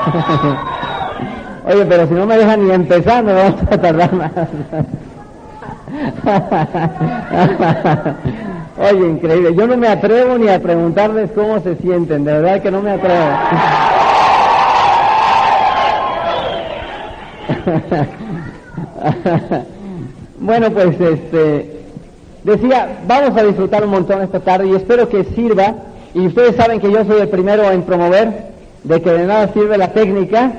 Oye, pero si no me dejan ni empezar, me vamos a tardar más. Oye, increíble. Yo no me atrevo ni a preguntarles cómo se sienten. De verdad que no me atrevo. bueno, pues este decía, vamos a disfrutar un montón esta tarde y espero que sirva. Y ustedes saben que yo soy el primero en promover de que de nada sirve la técnica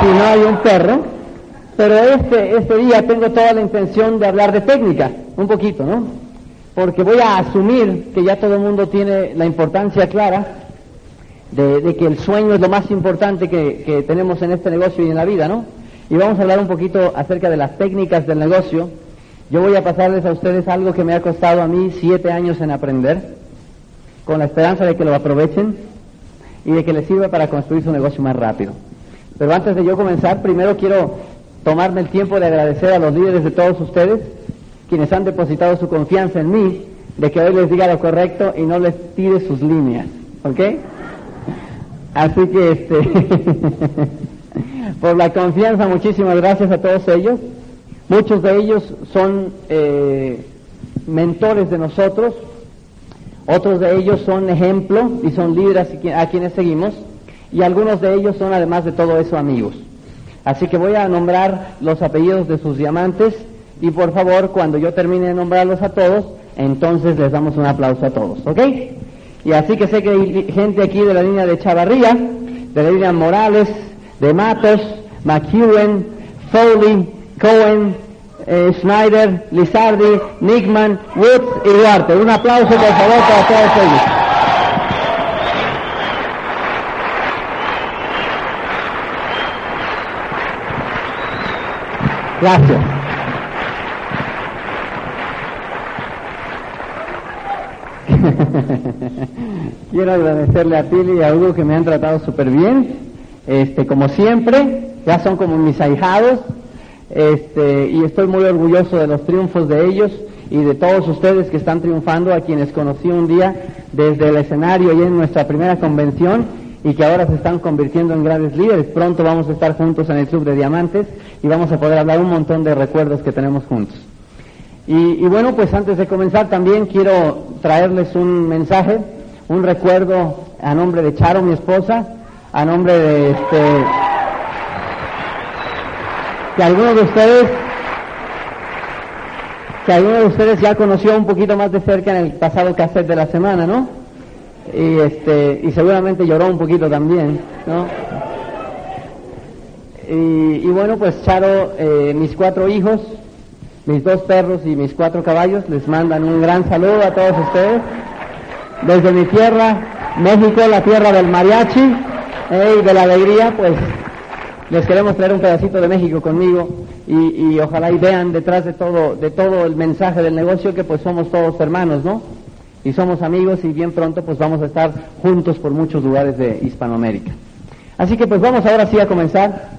si no hay un perro. Pero este, este día tengo toda la intención de hablar de técnica, un poquito, ¿no? Porque voy a asumir que ya todo el mundo tiene la importancia clara de, que el sueño es lo más importante que, que tenemos en este negocio y en la vida, ¿no? Y vamos a hablar un poquito acerca de las técnicas del negocio. Yo voy a pasarles a ustedes algo que me ha costado a mí siete años en aprender, con la esperanza de que lo aprovechen y de que les sirva para construir su negocio más rápido. Pero antes de yo comenzar, primero quiero tomarme el tiempo de agradecer a los líderes de todos ustedes, quienes han depositado su confianza en mí, de que hoy les diga lo correcto y no les tire sus líneas, ¿ok? Así que, este, por la confianza, muchísimas gracias a todos ellos. Muchos de ellos son eh, mentores de nosotros, otros de ellos son ejemplo y son líderes a quienes seguimos, y algunos de ellos son, además de todo eso, amigos. Así que voy a nombrar los apellidos de sus diamantes y por favor, cuando yo termine de nombrarlos a todos, entonces les damos un aplauso a todos, ¿ok? Y así que sé que hay gente aquí de la línea de Chavarría, de la línea Morales, de Matos, McEwen, Foley, Cohen, eh, Schneider, Lizardi, Nickman, Woods y Duarte. Un aplauso por favor para todos ellos. Gracias. Quiero agradecerle a Pili y a Hugo que me han tratado súper bien. Este, como siempre, ya son como mis ahijados. Este, y estoy muy orgulloso de los triunfos de ellos y de todos ustedes que están triunfando, a quienes conocí un día desde el escenario y en nuestra primera convención y que ahora se están convirtiendo en grandes líderes. Pronto vamos a estar juntos en el Club de Diamantes y vamos a poder hablar un montón de recuerdos que tenemos juntos. Y, bueno, pues antes de comenzar también quiero traerles un mensaje, un recuerdo a nombre de Charo, mi esposa, a nombre de este que algunos de ustedes que algunos de ustedes ya conoció un poquito más de cerca en el pasado cassette de la semana, ¿no? y este y seguramente lloró un poquito también, ¿no? Y, bueno, pues Charo, eh, mis cuatro hijos, mis dos perros y mis cuatro caballos les mandan un gran saludo a todos ustedes. Desde mi tierra, México, la tierra del mariachi eh, y de la alegría, pues les queremos traer un pedacito de México conmigo y, ojalá y vean detrás de todo, de todo el mensaje del negocio que pues somos todos hermanos, ¿no? y somos amigos y bien pronto pues vamos a estar juntos por muchos lugares de Hispanoamérica. Así que pues vamos ahora sí a comenzar.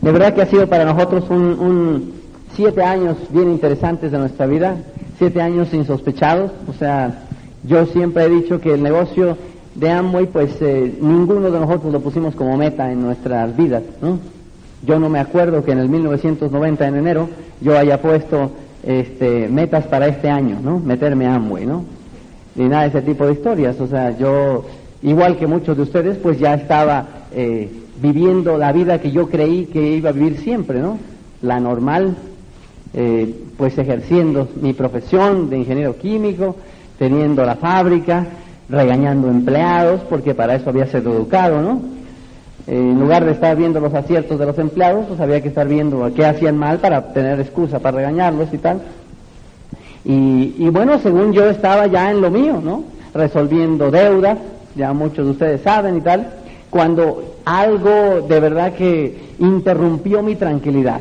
De verdad que ha sido para nosotros un, siete años bien interesantes de nuestra vida, siete años insospechados. O sea, yo siempre he dicho que el negocio de Amway pues eh, ninguno de nosotros lo pusimos como meta en nuestras vidas, ¿no? Yo no me acuerdo que en el 1990 en enero yo haya puesto este, metas para este año, ¿no? Meterme a Amway, ¿no? Ni nada de ese tipo de historias. O sea, yo, igual que muchos de ustedes, pues ya estaba eh, viviendo la vida que yo creí que iba a vivir siempre, ¿no? La normal, eh, pues ejerciendo mi profesión de ingeniero químico, teniendo la fábrica, regañando empleados, porque para eso había sido educado, ¿no? en lugar de estar viendo los aciertos de los empleados, pues había que estar viendo qué hacían mal para tener excusa para regañarlos y tal. Y, bueno, según yo estaba ya en lo mío, ¿no? Resolviendo deudas, ya muchos de ustedes saben y tal, cuando algo de verdad que interrumpió mi tranquilidad.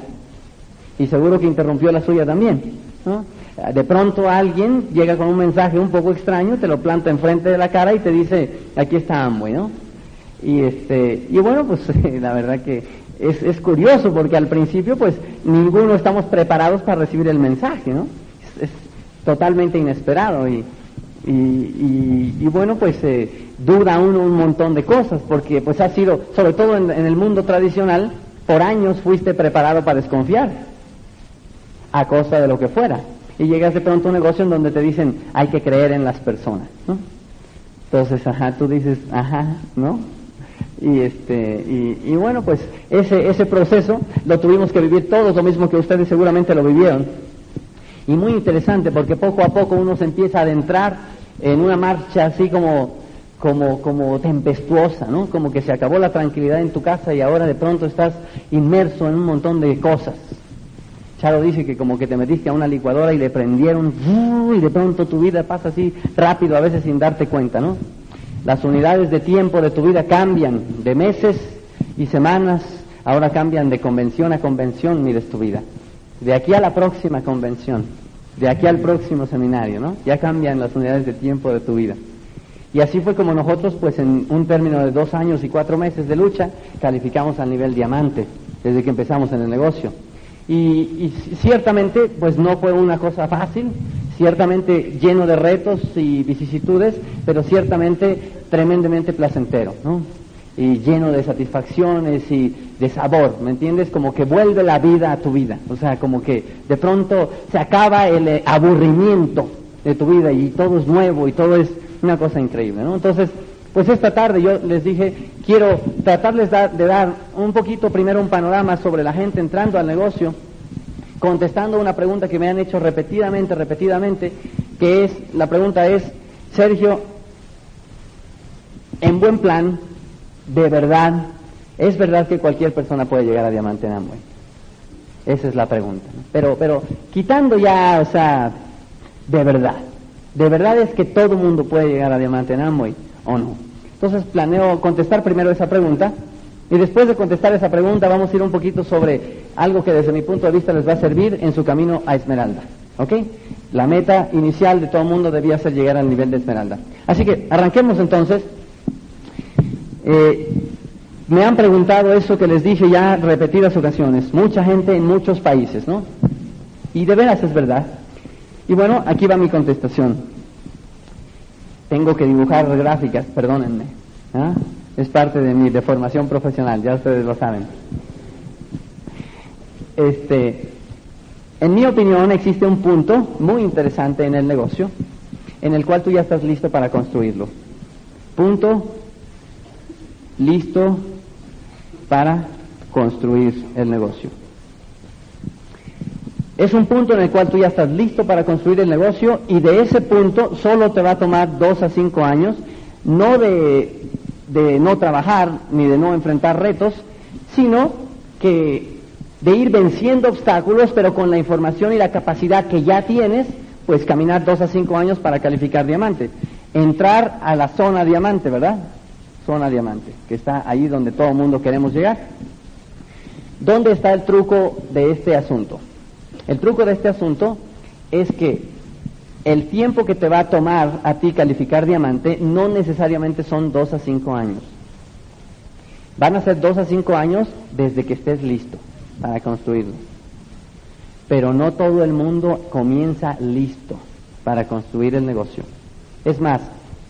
Y seguro que interrumpió la suya también, ¿no? De pronto alguien llega con un mensaje un poco extraño, te lo planta enfrente de la cara y te dice, aquí está Amway, ¿no? Y, este, y bueno, pues la verdad que es, es, curioso porque al principio pues ninguno estamos preparados para recibir el mensaje, ¿no? Es, totalmente inesperado y, Y, bueno, pues eh, duda uno un montón de cosas, porque pues ha sido, sobre todo en, el mundo tradicional, por años fuiste preparado para desconfiar, a costa de lo que fuera. Y llegas de pronto a un negocio en donde te dicen, hay que creer en las personas, ¿no? Entonces, ajá, tú dices, ajá, ¿no? Y, este, y, bueno, pues ese, ese proceso lo tuvimos que vivir todos, lo mismo que ustedes seguramente lo vivieron. Y muy interesante porque poco a poco uno se empieza a adentrar en una marcha así como, como, como tempestuosa, ¿no? Como que se acabó la tranquilidad en tu casa y ahora de pronto estás inmerso en un montón de cosas. Charo dice que como que te metiste a una licuadora y le prendieron y de pronto tu vida pasa así rápido a veces sin darte cuenta, ¿no? Las unidades de tiempo de tu vida cambian de meses y semanas, ahora cambian de convención a convención, mires tu vida. De aquí a la próxima convención, de aquí al próximo seminario, ¿no? Ya cambian las unidades de tiempo de tu vida. Y así fue como nosotros, pues en un término de dos años y cuatro meses de lucha, calificamos al nivel diamante, desde que empezamos en el negocio. Y, y, ciertamente, pues no fue una cosa fácil, ciertamente lleno de retos y vicisitudes, pero ciertamente tremendamente placentero, ¿no? Y lleno de satisfacciones y de sabor, ¿me entiendes? Como que vuelve la vida a tu vida, o sea, como que de pronto se acaba el eh, aburrimiento de tu vida y todo es nuevo y todo es una cosa increíble, ¿no? Entonces, pues esta tarde yo les dije, quiero tratarles de dar un poquito primero un panorama sobre la gente entrando al negocio contestando una pregunta que me han hecho repetidamente, repetidamente, que es, la pregunta es, Sergio, en buen plan, de verdad, ¿es verdad que cualquier persona puede llegar a diamante en Amway? Esa es la pregunta. Pero, pero quitando ya, o sea, de verdad, ¿de verdad es que todo mundo puede llegar a diamante en Amway o no? Entonces planeo contestar primero esa pregunta y después de contestar esa pregunta vamos a ir un poquito sobre algo que desde mi punto de vista les va a servir en su camino a Esmeralda. ¿Ok? La meta inicial de todo el mundo debía ser llegar al nivel de Esmeralda. Así que arranquemos entonces. Eh, me han preguntado eso que les dije ya repetidas ocasiones. Mucha gente en muchos países, ¿no? Y de veras es verdad. Y bueno, aquí va mi contestación. Tengo que dibujar gráficas, perdónenme. ¿ah? es parte de mi deformación profesional, ya ustedes lo saben. Este, en mi opinión existe un punto muy interesante en el negocio en el cual tú ya estás listo para construirlo. Punto listo para construir el negocio. Es un punto en el cual tú ya estás listo para construir el negocio y de ese punto solo te va a tomar dos a cinco años, no de no trabajar ni de no enfrentar retos, sino que de ir venciendo obstáculos, pero con la información y la capacidad que ya tienes, pues caminar dos a cinco años para calificar diamante. Entrar a la zona diamante, ¿verdad? Zona diamante, que está ahí donde todo el mundo queremos llegar. ¿Dónde está el truco de este asunto? El truco de este asunto es que el tiempo que te va a tomar a ti calificar diamante no necesariamente son dos a cinco años. Van a ser dos a cinco años desde que estés listo para construirlo. Pero no todo el mundo comienza listo para construir el negocio. Es más,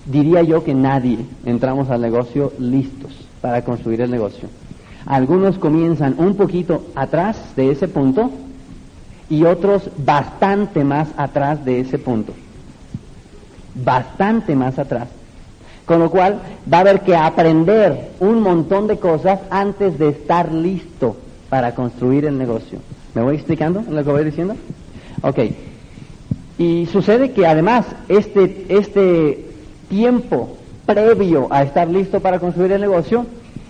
diría yo que nadie entramos al negocio listos para construir el negocio. Algunos comienzan un poquito atrás de ese punto y otros bastante más atrás de ese punto. Bastante más atrás. Con lo cual va a haber que aprender un montón de cosas antes de estar listo para construir el negocio. ¿Me voy explicando lo que voy diciendo? Ok. Y sucede que además este, este tiempo previo a estar listo para construir el negocio,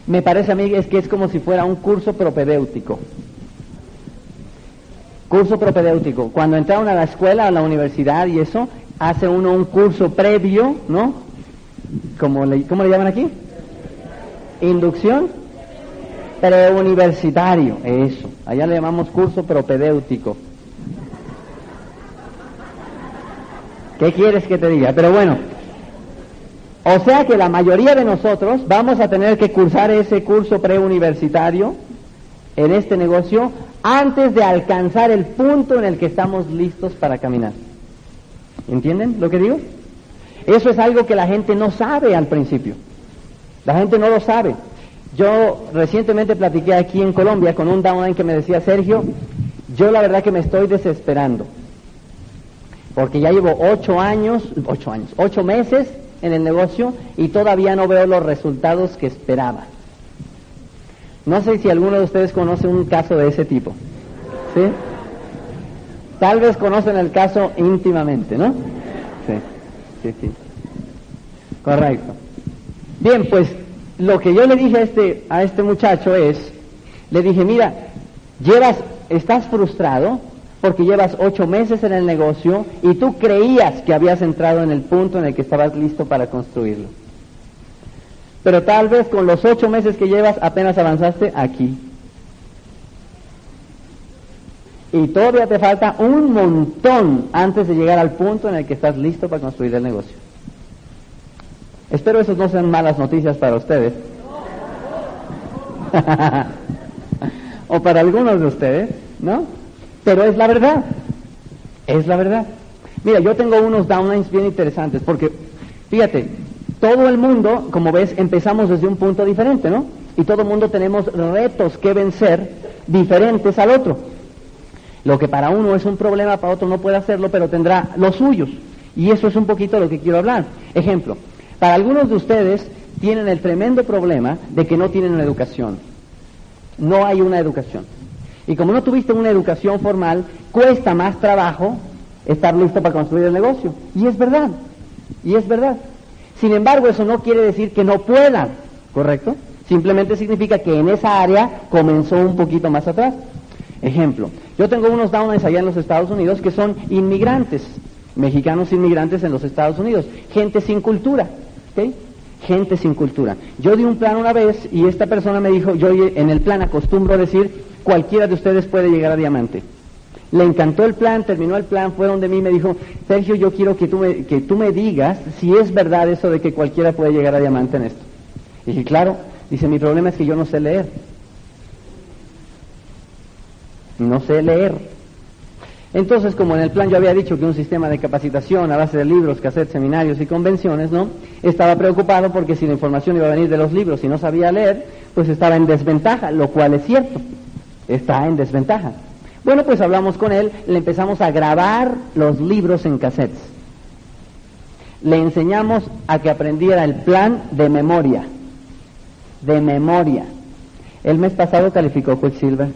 me parece a mí es que es como si fuera un curso propedéutico. Curso propedéutico. Cuando entra a la escuela, a la universidad y eso, hace uno un curso previo, ¿no? ¿Cómo le, cómo le llaman aquí? Inducción preuniversitario, eso. Allá le llamamos curso propedéutico. ¿Qué quieres que te diga? Pero bueno, o sea que la mayoría de nosotros vamos a tener que cursar ese curso preuniversitario en este negocio antes de alcanzar el punto en el que estamos listos para caminar. ¿Entienden lo que digo? Eso es algo que la gente no sabe al principio. La gente no lo sabe. Yo recientemente platiqué aquí en Colombia con un downline que me decía, Sergio, yo la verdad que me estoy desesperando. Porque ya llevo ocho años, ocho años, ocho meses en el negocio y todavía no veo los resultados que esperaba. No sé si alguno de ustedes conoce un caso de ese tipo. ¿Sí? Tal vez conocen el caso íntimamente, ¿no? Sí, sí, sí. Correcto. Bien, pues lo que yo le dije a este, a este muchacho es, le dije, mira, llevas, estás frustrado porque llevas ocho meses en el negocio y tú creías que habías entrado en el punto en el que estabas listo para construirlo. Pero tal vez con los ocho meses que llevas apenas avanzaste aquí. Y todavía te falta un montón antes de llegar al punto en el que estás listo para construir el negocio. Espero eso no sean malas noticias para ustedes. o para algunos de ustedes, ¿no? Pero es la verdad. Es la verdad. Mira, yo tengo unos downlines bien interesantes porque, fíjate, todo el mundo, como ves, empezamos desde un punto diferente, ¿no? Y todo el mundo tenemos retos que vencer diferentes al otro. Lo que para uno es un problema, para otro no puede hacerlo, pero tendrá los suyos. Y eso es un poquito lo que quiero hablar. Ejemplo, para algunos de ustedes tienen el tremendo problema de que no tienen una educación. No hay una educación. Y como no tuviste una educación formal, cuesta más trabajo estar listo para construir el negocio. Y es verdad. Y es verdad. Sin embargo, eso no quiere decir que no puedan, ¿correcto? Simplemente significa que en esa área comenzó un poquito más atrás. Ejemplo, yo tengo unos downlines allá en los Estados Unidos que son inmigrantes, mexicanos inmigrantes en los Estados Unidos, gente sin cultura, ¿ok? Gente sin cultura. Yo di un plan una vez y esta persona me dijo, yo en el plan acostumbro decir, cualquiera de ustedes puede llegar a diamante. Le encantó el plan, terminó el plan, fue donde mí me dijo, Sergio, yo quiero que tú me, que tú me digas si es verdad eso de que cualquiera puede llegar a diamante en esto. Y dije, claro, dice, mi problema es que yo no sé leer no sé leer. Entonces, como en el plan yo había dicho que un sistema de capacitación a base de libros, cassettes, seminarios y convenciones, ¿no? Estaba preocupado porque si la información iba a venir de los libros y no sabía leer, pues estaba en desventaja, lo cual es cierto. Está en desventaja. Bueno, pues hablamos con él, le empezamos a grabar los libros en cassettes. Le enseñamos a que aprendiera el plan de memoria. De memoria. El mes pasado calificó Quicksilver.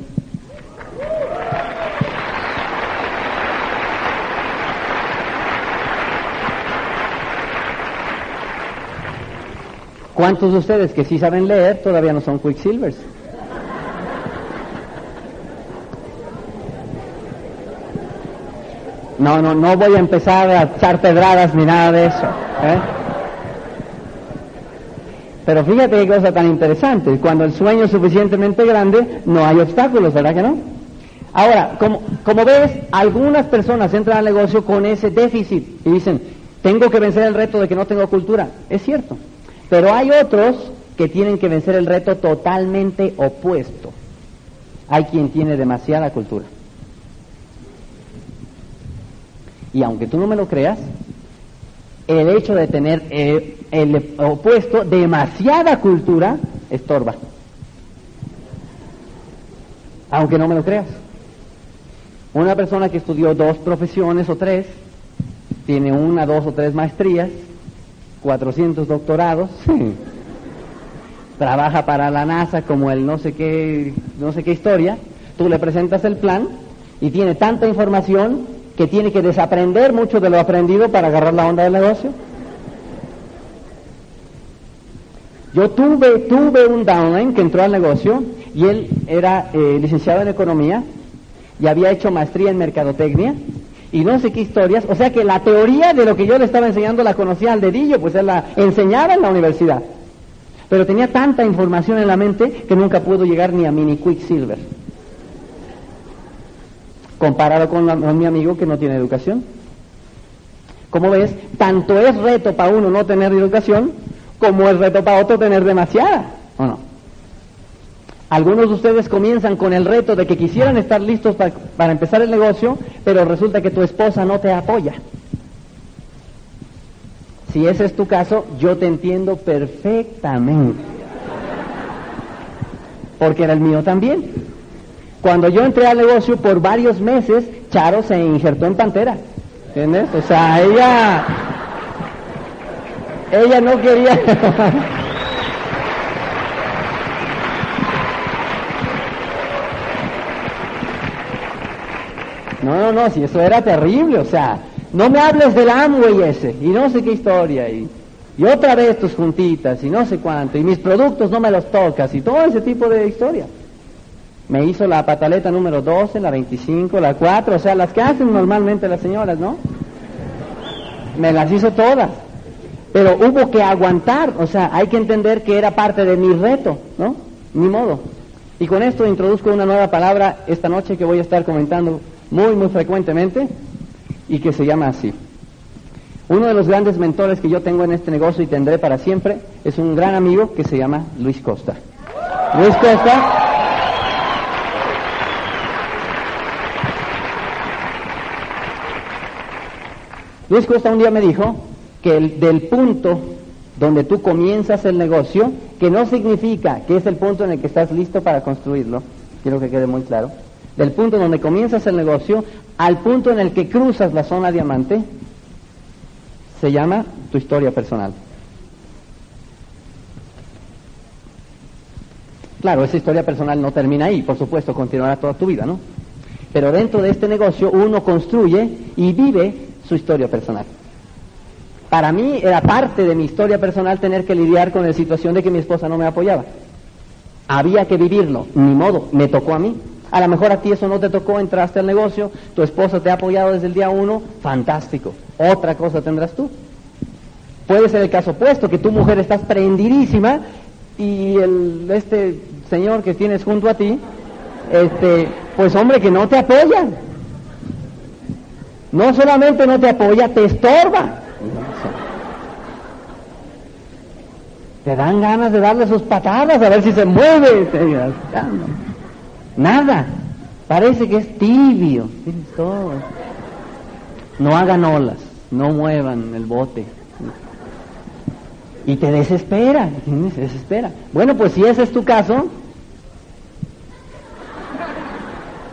¿Cuántos de ustedes que sí saben leer todavía no son Quicksilvers? No, no, no voy a empezar a echar pedradas ni nada de eso. ¿eh? Pero fíjate qué cosa tan interesante. Cuando el sueño es suficientemente grande, no hay obstáculos, ¿verdad que no? Ahora, como, como ves, algunas personas entran al negocio con ese déficit y dicen, tengo que vencer el reto de que no tengo cultura. Es cierto. Pero hay otros que tienen que vencer el reto totalmente opuesto. Hay quien tiene demasiada cultura. Y aunque tú no me lo creas, el hecho de tener eh, el opuesto, demasiada cultura, estorba. Aunque no me lo creas. Una persona que estudió dos profesiones o tres, tiene una, dos o tres maestrías, 400 doctorados, trabaja para la NASA como el no sé qué, no sé qué historia, tú le presentas el plan y tiene tanta información que tiene que desaprender mucho de lo aprendido para agarrar la onda del negocio. Yo tuve, tuve un downline que entró al negocio y él era eh, licenciado en economía y había hecho maestría en mercadotecnia y no sé qué historias. O sea que la teoría de lo que yo le estaba enseñando la conocía al dedillo, pues él la enseñaba en la universidad. Pero tenía tanta información en la mente que nunca pudo llegar ni a mini Quicksilver. Comparado con, mi amigo que no tiene educación. Como ves, tanto es reto para uno no tener educación, como es reto para otro tener demasiada, ¿o no? Algunos de ustedes comienzan con el reto de que quisieran estar listos para, empezar el negocio, pero resulta que tu esposa no te apoya. Si ese es tu caso, yo te entiendo perfectamente. Porque era el mío también. Cuando yo entré al negocio por varios meses, Charo se injertó en Pantera. ¿Entiendes? O sea, ella... Ella no quería... No, no, no, si eso era terrible, o sea, no me hables del Amway ese, y no sé qué historia, y, y otra vez tus juntitas, y no sé cuánto, y mis productos no me los tocas, y todo ese tipo de historia. Me hizo la pataleta número 12, la 25, la 4, o sea, las que hacen normalmente las señoras, ¿no? Me las hizo todas. Pero hubo que aguantar, o sea, hay que entender que era parte de mi reto, ¿no? Ni modo. Y con esto introduzco una nueva palabra esta noche que voy a estar comentando muy, muy frecuentemente y que se llama así. Uno de los grandes mentores que yo tengo en este negocio y tendré para siempre es un gran amigo que se llama Luis Costa. Luis Costa Luis Costa un día me dijo que el, del punto donde tú comienzas el negocio, que no significa que es el punto en el que estás listo para construirlo, quiero que quede muy claro, del punto donde comienzas el negocio al punto en el que cruzas la zona diamante, se llama tu historia personal. Claro, esa historia personal no termina ahí, por supuesto, continuará toda tu vida, ¿no? Pero dentro de este negocio uno construye y vive su historia personal. Para mí era parte de mi historia personal tener que lidiar con la situación de que mi esposa no me apoyaba. Había que vivirlo, ni modo, me tocó a mí. A lo mejor a ti eso no te tocó, entraste al negocio, tu esposa te ha apoyado desde el día uno, fantástico. Otra cosa tendrás tú. Puede ser el caso opuesto, que tu mujer estás prendidísima y el, este señor que tienes junto a ti, este, pues hombre, que no te apoya. No solamente no te apoya, te estorba. Te dan ganas de darle sus patadas a ver si se mueve. Nada. Parece que es tibio. No hagan olas, no muevan el bote. Y te desespera, se desespera. Bueno, pues si ese es tu caso,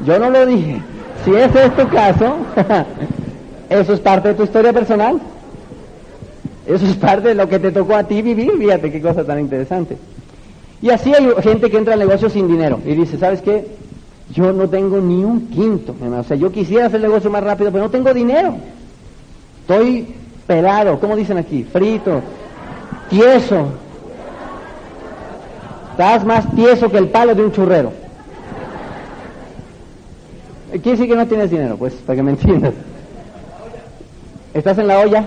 yo no lo dije. Si ese es tu caso, eso es parte de tu historia personal. Eso es parte de lo que te tocó a ti vivir. Fíjate qué cosa tan interesante. Y así hay gente que entra al negocio sin dinero y dice, ¿sabes qué? Yo no tengo ni un quinto. O sea, yo quisiera hacer el negocio más rápido, pero no tengo dinero. Estoy pelado, ¿cómo dicen aquí? Frito, tieso. Estás más tieso que el palo de un churrero. Quiere decir que no tienes dinero, pues, para que me entiendas. ¿Estás en la olla?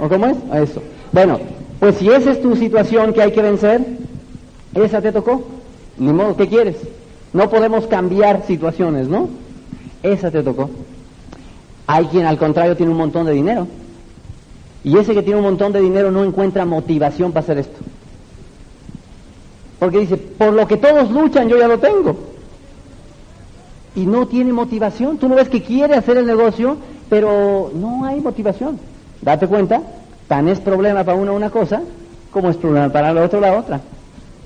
¿O cómo es? A eso. Bueno, pues si esa es tu situación que hay que vencer, esa te tocó. Ni modo, ¿qué quieres? No podemos cambiar situaciones, ¿no? Esa te tocó. Hay quien al contrario tiene un montón de dinero. Y ese que tiene un montón de dinero no encuentra motivación para hacer esto. Porque dice, por lo que todos luchan yo ya lo tengo y no tiene motivación. Tú no ves que quiere hacer el negocio, pero no hay motivación. Date cuenta, tan es problema para uno una cosa como es problema para el otro la otra.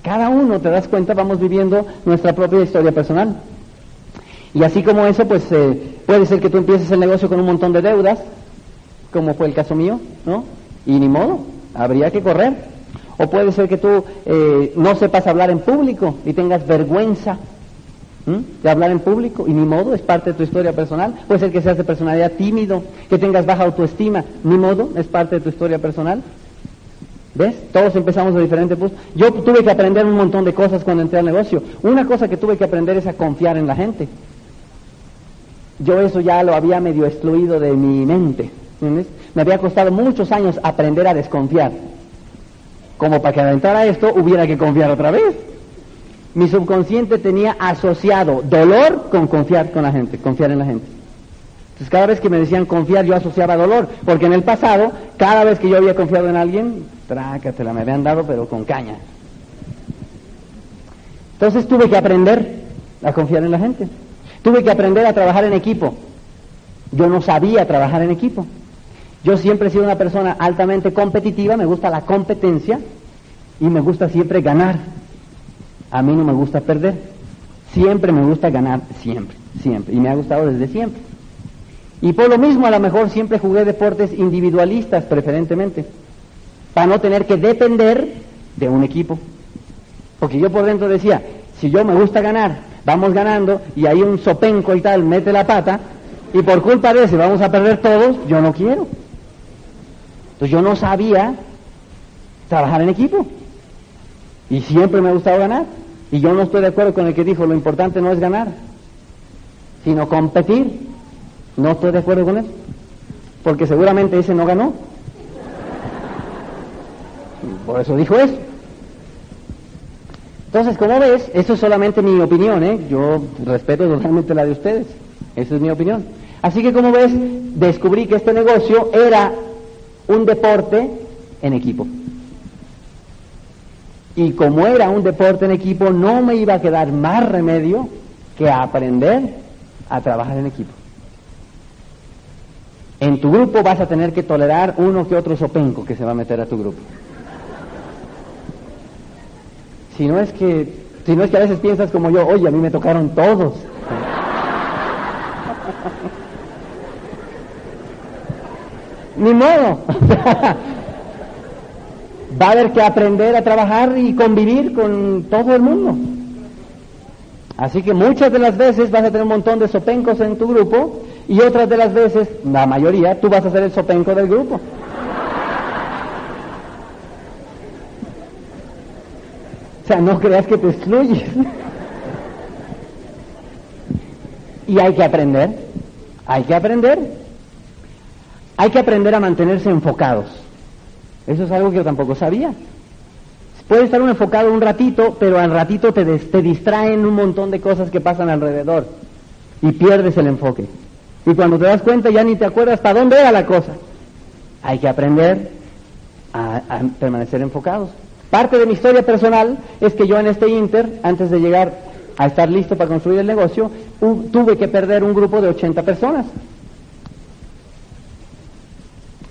Cada uno, te das cuenta, vamos viviendo nuestra propia historia personal. Y así como eso, pues eh, puede ser que tú empieces el negocio con un montón de deudas, como fue el caso mío, ¿no? Y ni modo, habría que correr. O puede ser que tú eh, no sepas hablar en público y tengas vergüenza De hablar en público y ni modo, es parte de tu historia personal. Puede ser que seas de personalidad tímido, que tengas baja autoestima, ni modo, es parte de tu historia personal. ¿Ves? Todos empezamos de diferentes puntos. Yo tuve que aprender un montón de cosas cuando entré al negocio. Una cosa que tuve que aprender es a confiar en la gente. Yo eso ya lo había medio excluido de mi mente. Me había costado muchos años aprender a desconfiar. Como para que al entrar a esto hubiera que confiar otra vez mi subconsciente tenía asociado dolor con confiar con la gente, confiar en la gente. Entonces cada vez que me decían confiar yo asociaba dolor, porque en el pasado, cada vez que yo había confiado en alguien, trácatela, me habían dado pero con caña. Entonces tuve que aprender a confiar en la gente. Tuve que aprender a trabajar en equipo. Yo no sabía trabajar en equipo. Yo siempre he sido una persona altamente competitiva, me gusta la competencia y me gusta siempre ganar. A mí no me gusta perder. Siempre me gusta ganar, siempre, siempre. Y me ha gustado desde siempre. Y por lo mismo a lo mejor siempre jugué deportes individualistas preferentemente, para no tener que depender de un equipo. Porque yo por dentro decía, si yo me gusta ganar, vamos ganando y hay un sopenco y tal mete la pata y por culpa de ese vamos a perder todos, yo no quiero. Entonces yo no sabía trabajar en equipo y siempre me ha gustado ganar y yo no estoy de acuerdo con el que dijo lo importante no es ganar, sino competir. No estoy de acuerdo con eso, porque seguramente ese no ganó. Por eso dijo eso. Entonces, como ves, eso es solamente mi opinión, ¿eh? Yo respeto totalmente la de ustedes. Esa es mi opinión. Así que, como ves, descubrí que este negocio era un deporte en equipo. Y como era un deporte en equipo, no me iba a quedar más remedio que aprender a trabajar en equipo. En tu grupo vas a tener que tolerar uno que otro sopenco que se va a meter a tu grupo. Si no es que, si no es que a veces piensas como yo, oye, a mí me tocaron todos. Ni modo. Va a haber que aprender a trabajar y convivir con todo el mundo. Así que muchas de las veces vas a tener un montón de sopencos en tu grupo y otras de las veces, la mayoría, tú vas a ser el sopenco del grupo. O sea, no creas que te excluyes. y hay que aprender, hay que aprender. Hay que aprender a mantenerse enfocados. Eso es algo que yo tampoco sabía. Puedes estar un enfocado un ratito, pero al ratito te, te distraen un montón de cosas que pasan alrededor y pierdes el enfoque. Y cuando te das cuenta ya ni te acuerdas para dónde era la cosa. Hay que aprender a, permanecer enfocados. Parte de mi historia personal es que yo en este Inter, antes de llegar a estar listo para construir el negocio, tuve que perder un grupo de 80 personas.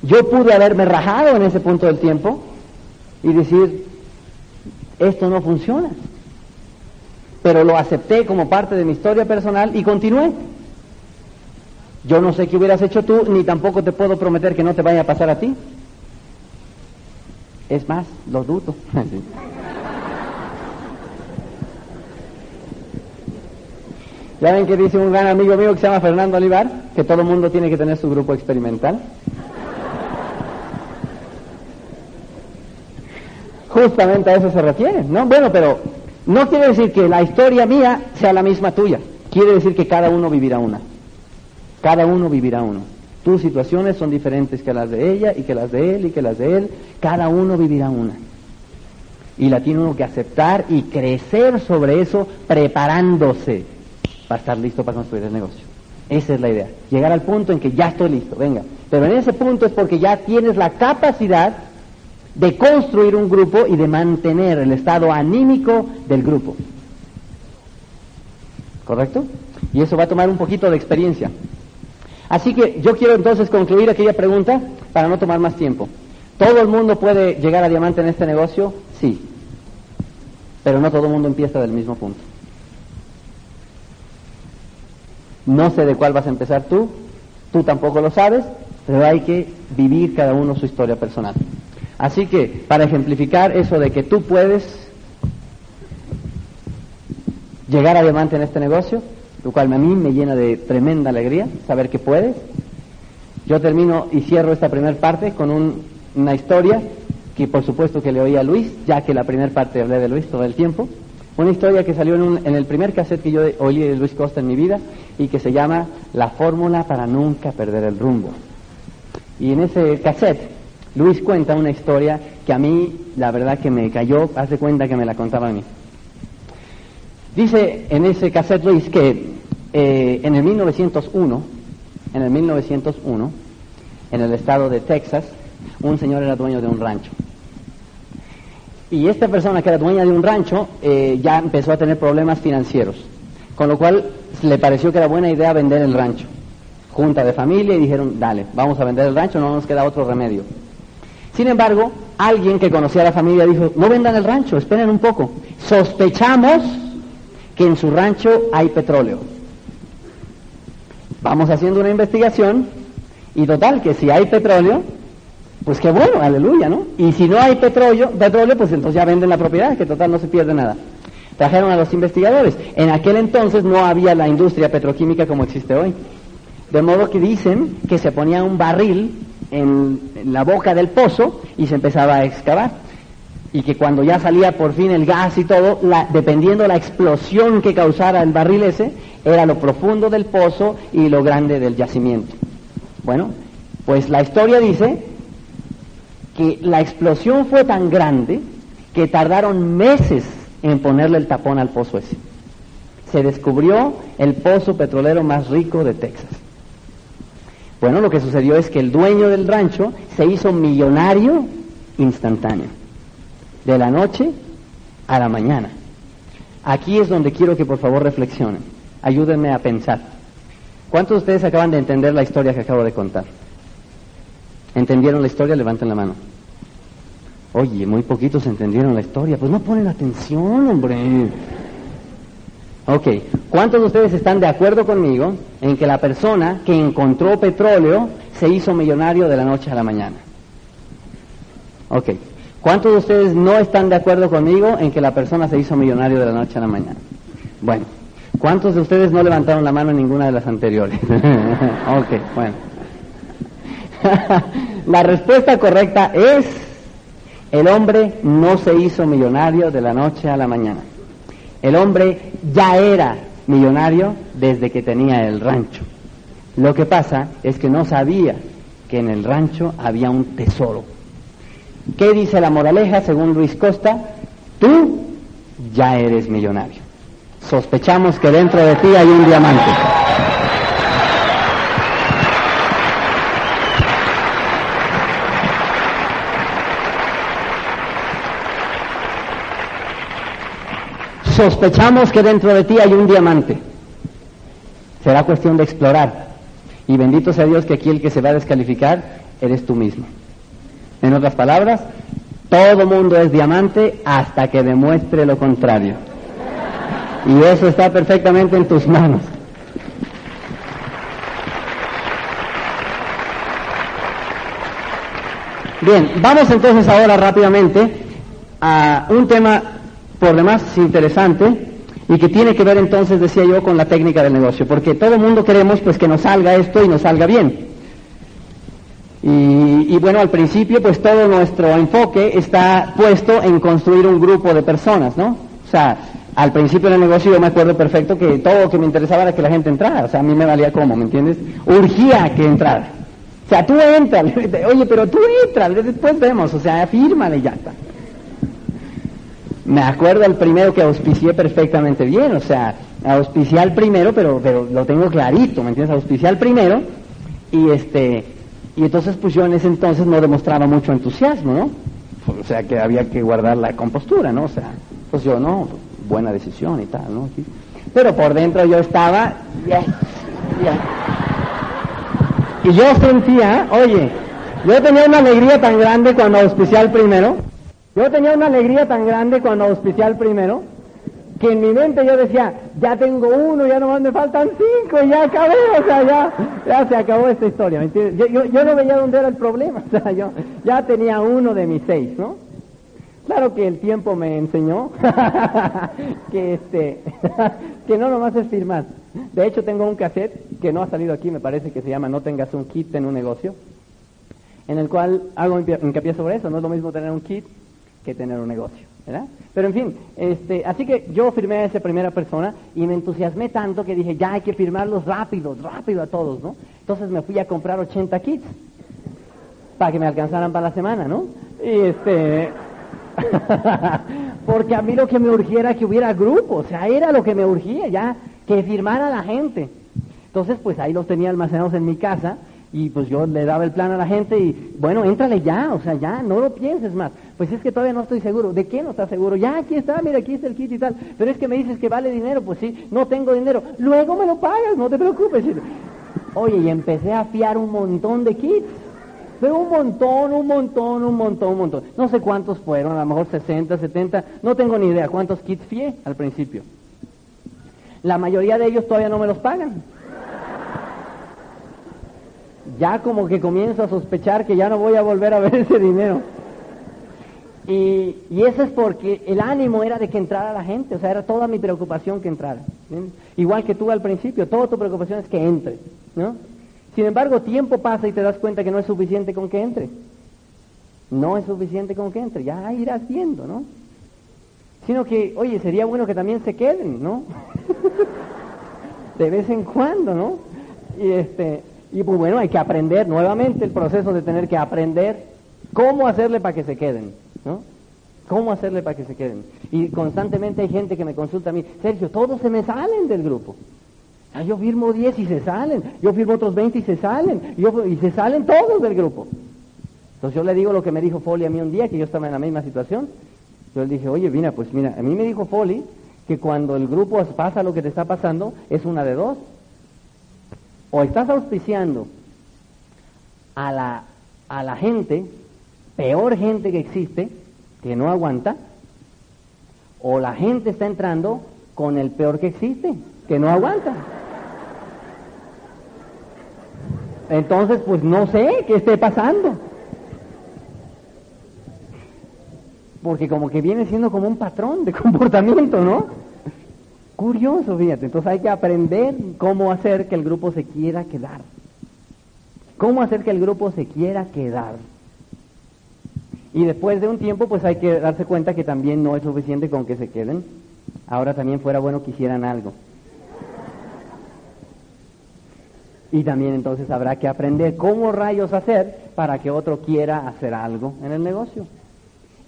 Yo pude haberme rajado en ese punto del tiempo y decir, esto no funciona. Pero lo acepté como parte de mi historia personal y continué. Yo no sé qué hubieras hecho tú, ni tampoco te puedo prometer que no te vaya a pasar a ti. Es más, lo dudo. ya ven que dice un gran amigo mío que se llama Fernando Olivar, que todo el mundo tiene que tener su grupo experimental. Justamente a eso se refiere, ¿no? Bueno, pero no quiere decir que la historia mía sea la misma tuya. Quiere decir que cada uno vivirá una. Cada uno vivirá uno. Tus situaciones son diferentes que las de ella y que las de él y que las de él. Cada uno vivirá una. Y la tiene uno que aceptar y crecer sobre eso preparándose para estar listo para construir el negocio. Esa es la idea. Llegar al punto en que ya estoy listo, venga. Pero en ese punto es porque ya tienes la capacidad de construir un grupo y de mantener el estado anímico del grupo. ¿Correcto? Y eso va a tomar un poquito de experiencia. Así que yo quiero entonces concluir aquella pregunta para no tomar más tiempo. ¿Todo el mundo puede llegar a diamante en este negocio? Sí. Pero no todo el mundo empieza del mismo punto. No sé de cuál vas a empezar tú, tú tampoco lo sabes, pero hay que vivir cada uno su historia personal. Así que, para ejemplificar eso de que tú puedes llegar a en este negocio, lo cual a mí me llena de tremenda alegría saber que puedes, yo termino y cierro esta primera parte con una historia que por supuesto que le oí a Luis, ya que la primera parte hablé de Luis todo el tiempo, una historia que salió en, en el primer cassette que yo oí de Luis Costa en mi vida y que se llama La fórmula para nunca perder el rumbo. Y en ese cassette Luis cuenta una historia que a mí, la verdad que me cayó, hace cuenta que me la contaba a mí. Dice en ese cassette Luis que eh, en el 1901, en el 1901, en el estado de Texas, un señor era dueño de un rancho. Y esta persona que era dueña de un rancho eh, ya empezó a tener problemas financieros, con lo cual le pareció que era buena idea vender el rancho junta de familia y dijeron, dale, vamos a vender el rancho, no nos queda otro remedio. Sin embargo, alguien que conocía a la familia dijo, no vendan el rancho, esperen un poco. Sospechamos que en su rancho hay petróleo. Vamos haciendo una investigación y total, que si hay petróleo, pues qué bueno, aleluya, ¿no? Y si no hay petróleo, petróleo, pues entonces ya venden la propiedad, que total no se pierde nada. Trajeron a los investigadores. En aquel entonces no había la industria petroquímica como existe hoy. De modo que dicen que se ponía un barril en la boca del pozo y se empezaba a excavar. Y que cuando ya salía por fin el gas y todo, la, dependiendo la explosión que causara el barril ese, era lo profundo del pozo y lo grande del yacimiento. Bueno, pues la historia dice que la explosión fue tan grande que tardaron meses en ponerle el tapón al pozo ese. Se descubrió el pozo petrolero más rico de Texas. Bueno, lo que sucedió es que el dueño del rancho se hizo millonario instantáneo, de la noche a la mañana. Aquí es donde quiero que por favor reflexionen, ayúdenme a pensar. ¿Cuántos de ustedes acaban de entender la historia que acabo de contar? ¿Entendieron la historia? Levanten la mano. Oye, muy poquitos entendieron la historia. Pues no ponen atención, hombre. Ok, ¿cuántos de ustedes están de acuerdo conmigo en que la persona que encontró petróleo se hizo millonario de la noche a la mañana? Ok, ¿cuántos de ustedes no están de acuerdo conmigo en que la persona se hizo millonario de la noche a la mañana? Bueno, ¿cuántos de ustedes no levantaron la mano en ninguna de las anteriores? ok, bueno. la respuesta correcta es el hombre no se hizo millonario de la noche a la mañana. El hombre ya era millonario desde que tenía el rancho. Lo que pasa es que no sabía que en el rancho había un tesoro. ¿Qué dice la moraleja según Luis Costa? Tú ya eres millonario. Sospechamos que dentro de ti hay un diamante. Sospechamos que dentro de ti hay un diamante. Será cuestión de explorar. Y bendito sea Dios que aquí el que se va a descalificar eres tú mismo. En otras palabras, todo mundo es diamante hasta que demuestre lo contrario. Y eso está perfectamente en tus manos. Bien, vamos entonces ahora rápidamente a un tema por demás interesante y que tiene que ver entonces, decía yo, con la técnica del negocio, porque todo el mundo queremos pues que nos salga esto y nos salga bien. Y, bueno, al principio pues todo nuestro enfoque está puesto en construir un grupo de personas, ¿no? O sea, al principio del negocio yo me acuerdo perfecto que todo lo que me interesaba era que la gente entrara, o sea, a mí me valía como, ¿me entiendes? Urgía que entrara. O sea, tú entras, oye, pero tú entras, después vemos, o sea, fírmale y ya está me acuerdo el primero que auspicié perfectamente bien, o sea, auspicié al primero, pero, pero lo tengo clarito, ¿me entiendes? Auspicié al primero y este, y entonces pues yo en ese entonces no demostraba mucho entusiasmo, ¿no? O sea, que había que guardar la compostura, ¿no? O sea, pues yo, no, buena decisión y tal, ¿no? Pero por dentro yo estaba, Y yo sentía, oye, yo tenía una alegría tan grande cuando auspicié al primero, yo tenía una alegría tan grande cuando auspicié al primero, que en mi mente yo decía, ya tengo uno, ya nomás me faltan cinco, y ya acabé, o sea, ya, ya se acabó esta historia, ¿me entiendes? Yo, yo, no veía dónde era el problema, o sea, yo ya tenía uno de mis seis, ¿no? Claro que el tiempo me enseñó que este que no nomás es firmar. De hecho tengo un cassette que no ha salido aquí, me parece que se llama No tengas un kit en un negocio, en el cual hago hincapié sobre eso. No es lo mismo tener un kit que tener un negocio, ¿verdad? Pero en fin, este, así que yo firmé a esa primera persona y me entusiasmé tanto que dije, ya hay que firmarlos rápido, rápido a todos, ¿no? Entonces me fui a comprar 80 kits para que me alcanzaran para la semana, ¿no? Y este, porque a mí lo que me urgía era que hubiera grupo, o sea, era lo que me urgía ya, que firmara la gente. Entonces, pues ahí los tenía almacenados en mi casa y pues yo le daba el plan a la gente y, bueno, éntrale ya, o sea, ya, no lo pienses más. Pues es que todavía no estoy seguro. ¿De qué no estás seguro? Ya, aquí está, mira, aquí está el kit y tal. Pero es que me dices que vale dinero, pues sí, no tengo dinero. Luego me lo pagas, no te preocupes. Oye, y empecé a fiar un montón de kits. Pero un montón, un montón, un montón, un montón. No sé cuántos fueron, a lo mejor 60, 70, no tengo ni idea cuántos kits fié al principio. La mayoría de ellos todavía no me los pagan. Ya como que comienzo a sospechar que ya no voy a volver a ver ese dinero. Y, eso es porque el ánimo era de que entrara la gente, o sea, era toda mi preocupación que entrara. Igual que tú al principio, toda tu preocupación es que entre, ¿no? Sin embargo, tiempo pasa y te das cuenta que no es suficiente con que entre. No es suficiente con que entre, ya irás viendo, ¿no? Sino que, oye, sería bueno que también se queden, ¿no? de vez en cuando, ¿no? Y este, y pues bueno, hay que aprender nuevamente el proceso de tener que aprender cómo hacerle para que se queden. ¿no? ¿Cómo hacerle para que se queden? Y constantemente hay gente que me consulta a mí, Sergio, todos se me salen del grupo. yo firmo 10 y se salen, yo firmo otros 20 y se salen, y se salen todos del grupo. Entonces yo le digo lo que me dijo Foley a mí un día, que yo estaba en la misma situación. Yo le dije, oye, mira, pues mira, a mí me dijo Foley que cuando el grupo pasa lo que te está pasando, es una de dos. O estás auspiciando a la, a la gente peor gente que existe, que no aguanta, o la gente está entrando con el peor que existe, que no aguanta. Entonces, pues no sé qué esté pasando. Porque como que viene siendo como un patrón de comportamiento, ¿no? Curioso, fíjate. Entonces hay que aprender cómo hacer que el grupo se quiera quedar. ¿Cómo hacer que el grupo se quiera quedar? Y después de un tiempo, pues hay que darse cuenta que también no es suficiente con que se queden. Ahora también fuera bueno que hicieran algo. Y también entonces habrá que aprender cómo rayos hacer para que otro quiera hacer algo en el negocio.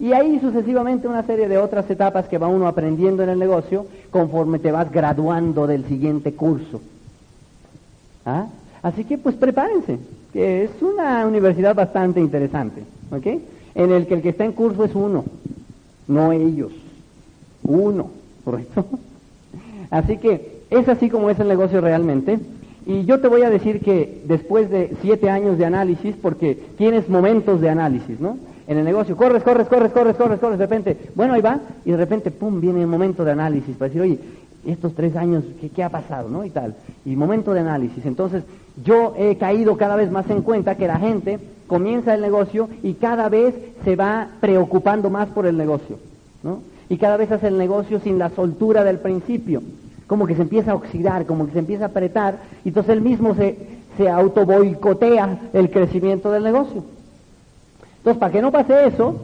Y ahí sucesivamente una serie de otras etapas que va uno aprendiendo en el negocio conforme te vas graduando del siguiente curso. ¿Ah? Así que pues prepárense, que es una universidad bastante interesante. ¿ok?, en el que el que está en curso es uno, no ellos. Uno, ¿correcto? Así que es así como es el negocio realmente. Y yo te voy a decir que después de siete años de análisis, porque tienes momentos de análisis, ¿no? En el negocio, corres, corres, corres, corres, corres, corres, de repente, bueno, ahí va, y de repente, pum, viene un momento de análisis para decir, oye, estos tres años, ¿qué, qué ha pasado, no? Y tal. Y momento de análisis. Entonces, yo he caído cada vez más en cuenta que la gente comienza el negocio y cada vez se va preocupando más por el negocio, ¿no? Y cada vez hace el negocio sin la soltura del principio, como que se empieza a oxidar, como que se empieza a apretar, y entonces él mismo se, se auto boicotea el crecimiento del negocio. Entonces, para que no pase eso,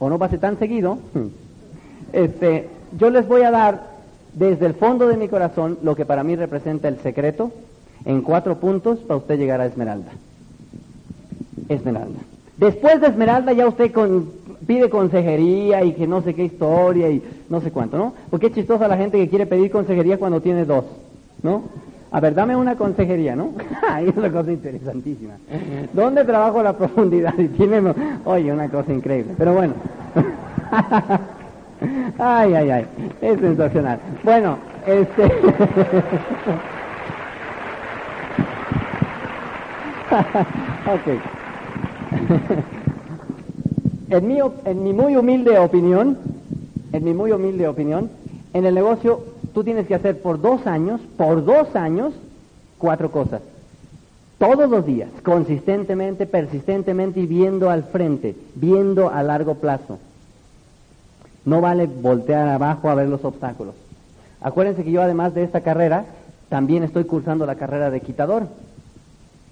o no pase tan seguido, este, yo les voy a dar desde el fondo de mi corazón lo que para mí representa el secreto en cuatro puntos para usted llegar a Esmeralda. Esmeralda. Después de Esmeralda ya usted pide consejería y que no sé qué historia y no sé cuánto, ¿no? Porque es chistosa la gente que quiere pedir consejería cuando tiene dos, ¿no? A ver, dame una consejería, ¿no? es una cosa interesantísima. ¿Dónde trabajo la profundidad? Oye, una cosa increíble. Pero bueno. ay, ay, ay. Es sensacional. Bueno, este... ok. en, mi, en mi muy humilde opinión, en mi muy humilde opinión, en el negocio tú tienes que hacer por dos años, por dos años, cuatro cosas. Todos los días, consistentemente, persistentemente y viendo al frente, viendo a largo plazo. No vale voltear abajo a ver los obstáculos. Acuérdense que yo además de esta carrera, también estoy cursando la carrera de quitador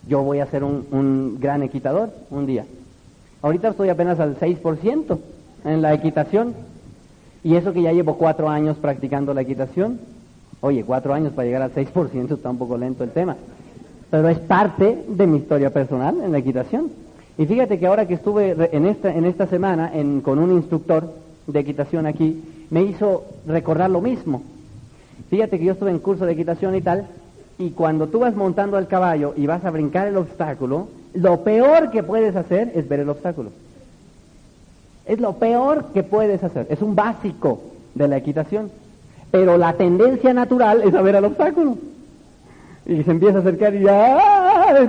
yo voy a ser un, gran equitador un día. Ahorita estoy apenas al 6% en la equitación. Y eso que ya llevo cuatro años practicando la equitación. Oye, cuatro años para llegar al 6% está un poco lento el tema. Pero es parte de mi historia personal en la equitación. Y fíjate que ahora que estuve en esta, en esta semana con un instructor de equitación aquí, me hizo recordar lo mismo. Fíjate que yo estuve en curso de equitación y tal, y cuando tú vas montando al caballo y vas a brincar el obstáculo, lo peor que puedes hacer es ver el obstáculo. Es lo peor que puedes hacer. Es un básico de la equitación. Pero la tendencia natural es a ver el obstáculo. Y se empieza a acercar y ya,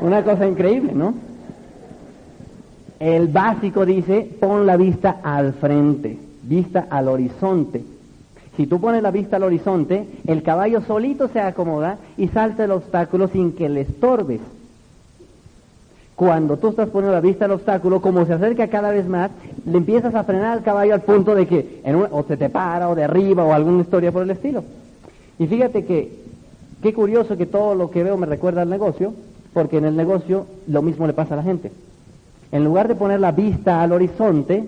Una cosa increíble, ¿no? El básico dice, pon la vista al frente, vista al horizonte. Si tú pones la vista al horizonte, el caballo solito se acomoda y salta el obstáculo sin que le estorbes. Cuando tú estás poniendo la vista al obstáculo, como se acerca cada vez más, le empiezas a frenar al caballo al punto de que o se te para o derriba o alguna historia por el estilo. Y fíjate que qué curioso que todo lo que veo me recuerda al negocio, porque en el negocio lo mismo le pasa a la gente. En lugar de poner la vista al horizonte,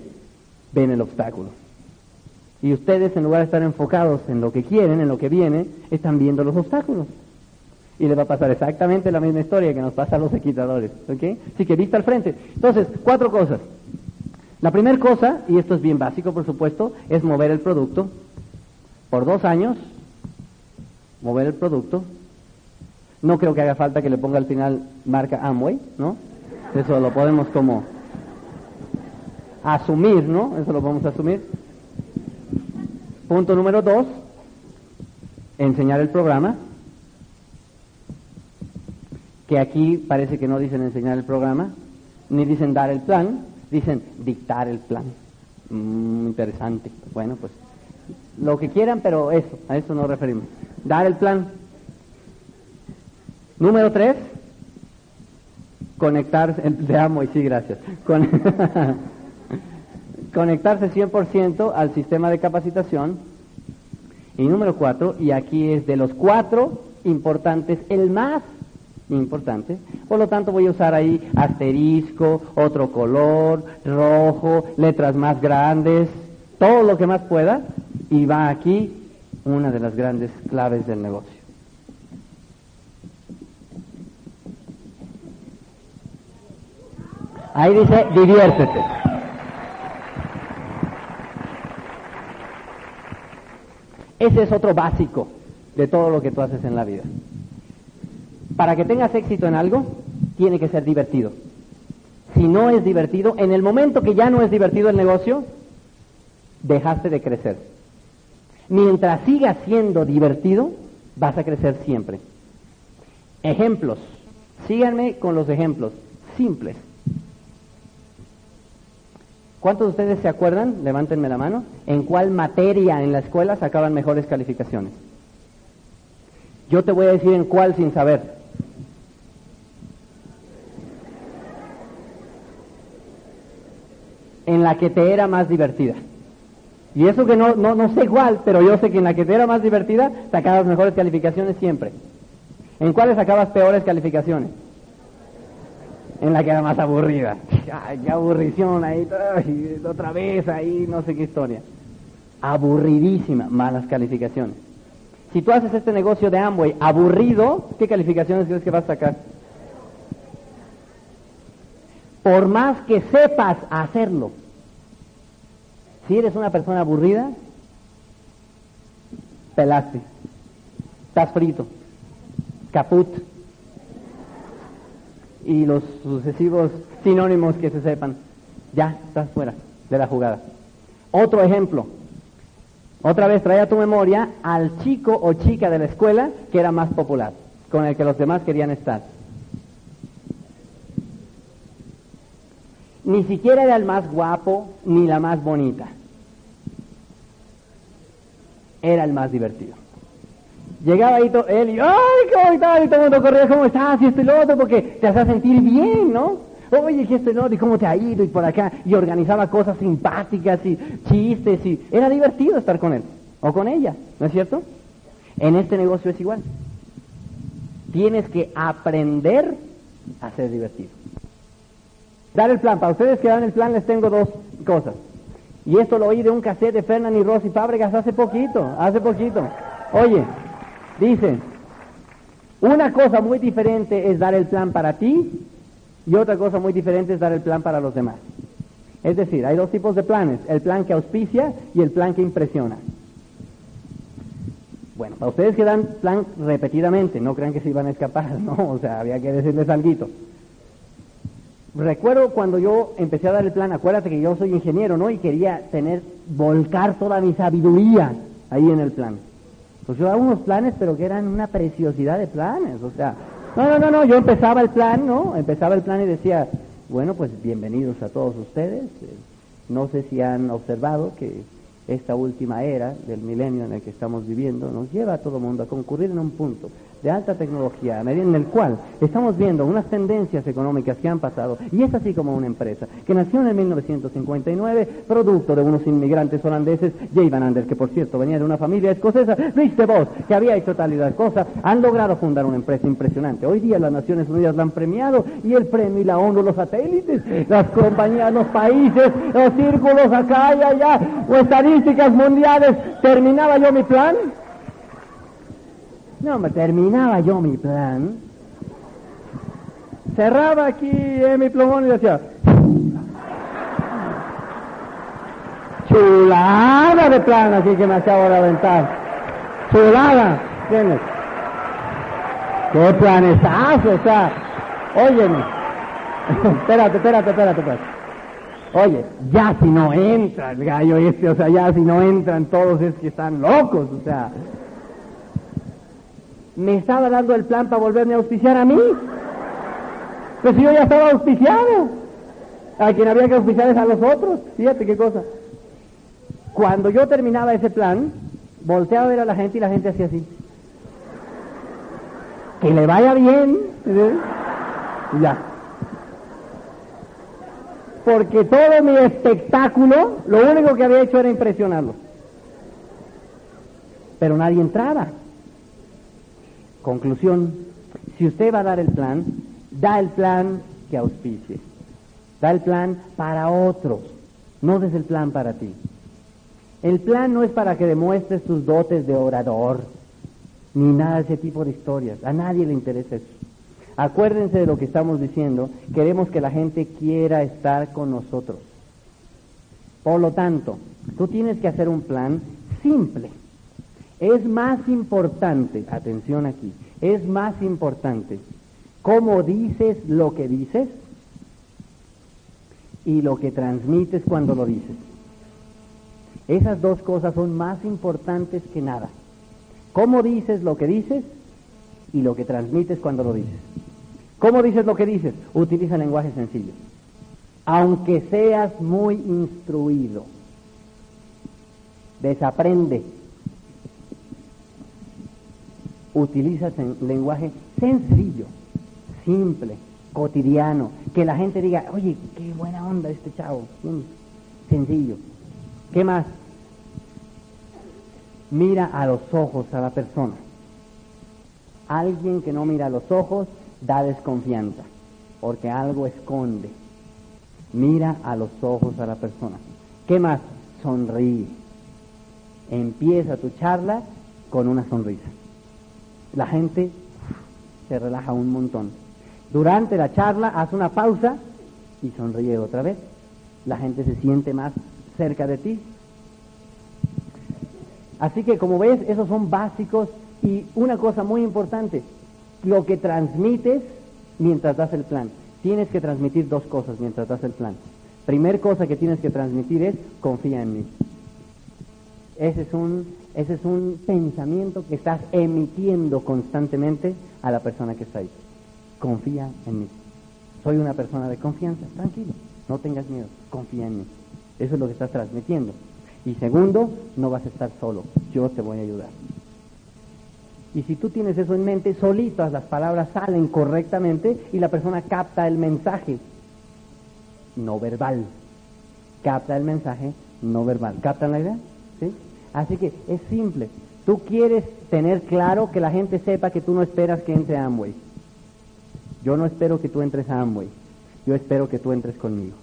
ven el obstáculo. Y ustedes, en lugar de estar enfocados en lo que quieren, en lo que viene, están viendo los obstáculos. Y le va a pasar exactamente la misma historia que nos pasa a los equitadores. ¿Ok? Así que vista al frente. Entonces, cuatro cosas. La primera cosa, y esto es bien básico, por supuesto, es mover el producto. Por dos años, mover el producto. No creo que haga falta que le ponga al final marca Amway, ¿no? Eso lo podemos como asumir, ¿no? Eso lo podemos asumir. Punto número dos, enseñar el programa. Que aquí parece que no dicen enseñar el programa, ni dicen dar el plan, dicen dictar el plan. Mm, interesante. Bueno, pues lo que quieran, pero eso, a eso nos referimos. Dar el plan. Número tres, conectarse, te amo y sí, gracias. conectarse 100% al sistema de capacitación. Y número cuatro, y aquí es de los cuatro importantes, el más importante. Por lo tanto, voy a usar ahí asterisco, otro color, rojo, letras más grandes, todo lo que más pueda. Y va aquí una de las grandes claves del negocio. Ahí dice, diviértete. Ese es otro básico de todo lo que tú haces en la vida. Para que tengas éxito en algo, tiene que ser divertido. Si no es divertido, en el momento que ya no es divertido el negocio, dejaste de crecer. Mientras siga siendo divertido, vas a crecer siempre. Ejemplos. Síganme con los ejemplos simples. ¿Cuántos de ustedes se acuerdan, levántenme la mano, en cuál materia en la escuela sacaban mejores calificaciones? Yo te voy a decir en cuál sin saber. En la que te era más divertida. Y eso que no, no, no sé cuál, pero yo sé que en la que te era más divertida sacabas mejores calificaciones siempre. ¿En cuáles sacabas peores calificaciones? en la que era más aburrida. Ay, qué aburrición ahí, otra vez ahí, no sé qué historia. Aburridísima, malas calificaciones. Si tú haces este negocio de Amway aburrido, ¿qué calificaciones crees que vas a sacar? Por más que sepas hacerlo, si eres una persona aburrida, pelaste, estás frito, caput y los sucesivos sinónimos que se sepan. Ya estás fuera de la jugada. Otro ejemplo. Otra vez trae a tu memoria al chico o chica de la escuela que era más popular, con el que los demás querían estar. Ni siquiera era el más guapo ni la más bonita. Era el más divertido. Llegaba ahí él y, ¡ay, cómo está! Y todo el mundo corría, ¿cómo estás? Y esto y lo otro, porque te hace sentir bien, ¿no? Oye, ¿qué esto y otro? ¿Y cómo te ha ido? Y por acá. Y organizaba cosas simpáticas y chistes y... Era divertido estar con él o con ella, ¿no es cierto? En este negocio es igual. Tienes que aprender a ser divertido. Dar el plan. Para ustedes que dan el plan les tengo dos cosas. Y esto lo oí de un cassette de Fernand y Rosy Fábregas hace poquito, hace poquito. Oye, Dice, una cosa muy diferente es dar el plan para ti y otra cosa muy diferente es dar el plan para los demás. Es decir, hay dos tipos de planes, el plan que auspicia y el plan que impresiona. Bueno, para ustedes que dan plan repetidamente, no crean que se iban a escapar, ¿no? O sea, había que decirles algo. Recuerdo cuando yo empecé a dar el plan, acuérdate que yo soy ingeniero, ¿no? Y quería tener, volcar toda mi sabiduría ahí en el plan. Pues yo daba unos planes, pero que eran una preciosidad de planes, o sea, No, no, no, no, yo empezaba el plan, ¿no? Empezaba el plan y decía, bueno, pues bienvenidos a todos ustedes. Eh, no sé si han observado que esta última era del milenio en el que estamos viviendo nos lleva a todo mundo a concurrir en un punto de alta tecnología, en el cual estamos viendo unas tendencias económicas que han pasado, y es así como una empresa que nació en 1959, producto de unos inmigrantes holandeses, Jay Van Anders, que por cierto venía de una familia escocesa, Luis de Vos, que había hecho tal y tal cosa, han logrado fundar una empresa impresionante. Hoy día las Naciones Unidas la han premiado, y el premio y la ONU, los satélites, las compañías, los países, los círculos acá y allá, o estadísticas mundiales. ¿Terminaba yo mi plan? No, me terminaba yo mi plan. Cerraba aquí en mi plumón y decía, chulada de plan aquí que me acabo de aventar. Chulada, ¿tienes? ¿Qué planesazo? O sea, óyeme. espérate, espérate, espérate, espérate. Oye, ya si no entra el gallo este, o sea, ya si no entran todos es que están locos, o sea me estaba dando el plan para volverme a auspiciar a mí. Pues yo ya estaba auspiciado. A quien había que auspiciar es a los otros. Fíjate qué cosa. Cuando yo terminaba ese plan, volteaba a ver a la gente y la gente hacía así. Que le vaya bien. Y ya. Porque todo mi espectáculo, lo único que había hecho era impresionarlo. Pero nadie entraba. Conclusión, si usted va a dar el plan, da el plan que auspicie. Da el plan para otros, no des el plan para ti. El plan no es para que demuestres tus dotes de orador, ni nada de ese tipo de historias. A nadie le interesa eso. Acuérdense de lo que estamos diciendo. Queremos que la gente quiera estar con nosotros. Por lo tanto, tú tienes que hacer un plan simple es más importante, atención aquí, es más importante cómo dices lo que dices y lo que transmites cuando lo dices. Esas dos cosas son más importantes que nada. ¿Cómo dices lo que dices y lo que transmites cuando lo dices? ¿Cómo dices lo que dices? Utiliza lenguaje sencillo. Aunque seas muy instruido, desaprende utilizas en lenguaje sencillo, simple, cotidiano, que la gente diga, oye, qué buena onda este chavo, sencillo. ¿Qué más? Mira a los ojos a la persona. Alguien que no mira a los ojos da desconfianza, porque algo esconde. Mira a los ojos a la persona. ¿Qué más? Sonríe. Empieza tu charla con una sonrisa la gente se relaja un montón. Durante la charla hace una pausa y sonríe otra vez. La gente se siente más cerca de ti. Así que como ves, esos son básicos y una cosa muy importante, lo que transmites mientras das el plan. Tienes que transmitir dos cosas mientras das el plan. Primer cosa que tienes que transmitir es confía en mí. Ese es un ese es un pensamiento que estás emitiendo constantemente a la persona que está ahí. Confía en mí. Soy una persona de confianza. Tranquilo. No tengas miedo. Confía en mí. Eso es lo que estás transmitiendo. Y segundo, no vas a estar solo. Yo te voy a ayudar. Y si tú tienes eso en mente, solitas las palabras salen correctamente y la persona capta el mensaje no verbal. Capta el mensaje no verbal. ¿Captan la idea? ¿Sí? Así que es simple. Tú quieres tener claro que la gente sepa que tú no esperas que entre Amway. Yo no espero que tú entres a Amway. Yo espero que tú entres conmigo.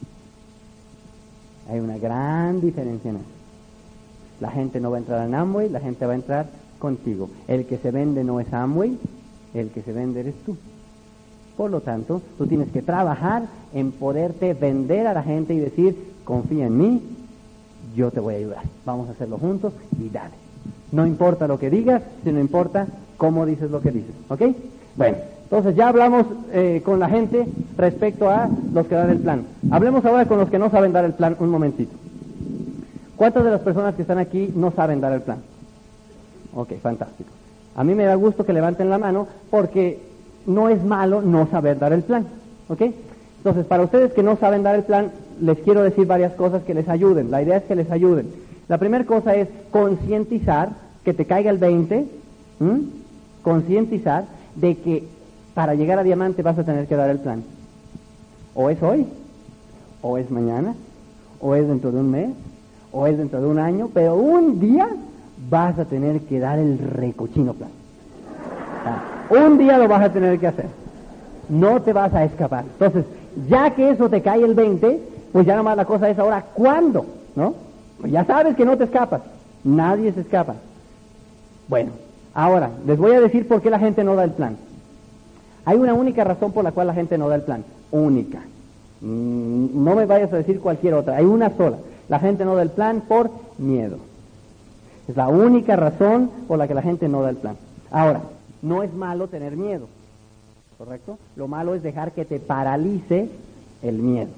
Hay una gran diferencia en eso. La gente no va a entrar en Amway, la gente va a entrar contigo. El que se vende no es Amway, el que se vende eres tú. Por lo tanto, tú tienes que trabajar en poderte vender a la gente y decir, confía en mí, yo te voy a ayudar. Vamos a hacerlo juntos y dale. No importa lo que digas, sino importa cómo dices lo que dices. ¿Ok? Bueno, entonces ya hablamos eh, con la gente respecto a los que dan el plan. Hablemos ahora con los que no saben dar el plan un momentito. ¿Cuántas de las personas que están aquí no saben dar el plan? Ok, fantástico. A mí me da gusto que levanten la mano porque no es malo no saber dar el plan. ¿Ok? Entonces, para ustedes que no saben dar el plan, les quiero decir varias cosas que les ayuden. La idea es que les ayuden. La primera cosa es concientizar, que te caiga el 20, concientizar de que para llegar a diamante vas a tener que dar el plan. O es hoy, o es mañana, o es dentro de un mes, o es dentro de un año, pero un día vas a tener que dar el recochino plan. Un día lo vas a tener que hacer. No te vas a escapar. Entonces, ya que eso te cae el 20, pues ya nomás la cosa es ahora, ¿cuándo? ¿No? Pues ya sabes que no te escapas. Nadie se escapa. Bueno, ahora, les voy a decir por qué la gente no da el plan. Hay una única razón por la cual la gente no da el plan. Única. Mm, no me vayas a decir cualquier otra. Hay una sola. La gente no da el plan por miedo. Es la única razón por la que la gente no da el plan. Ahora, no es malo tener miedo. ¿Correcto? Lo malo es dejar que te paralice el miedo.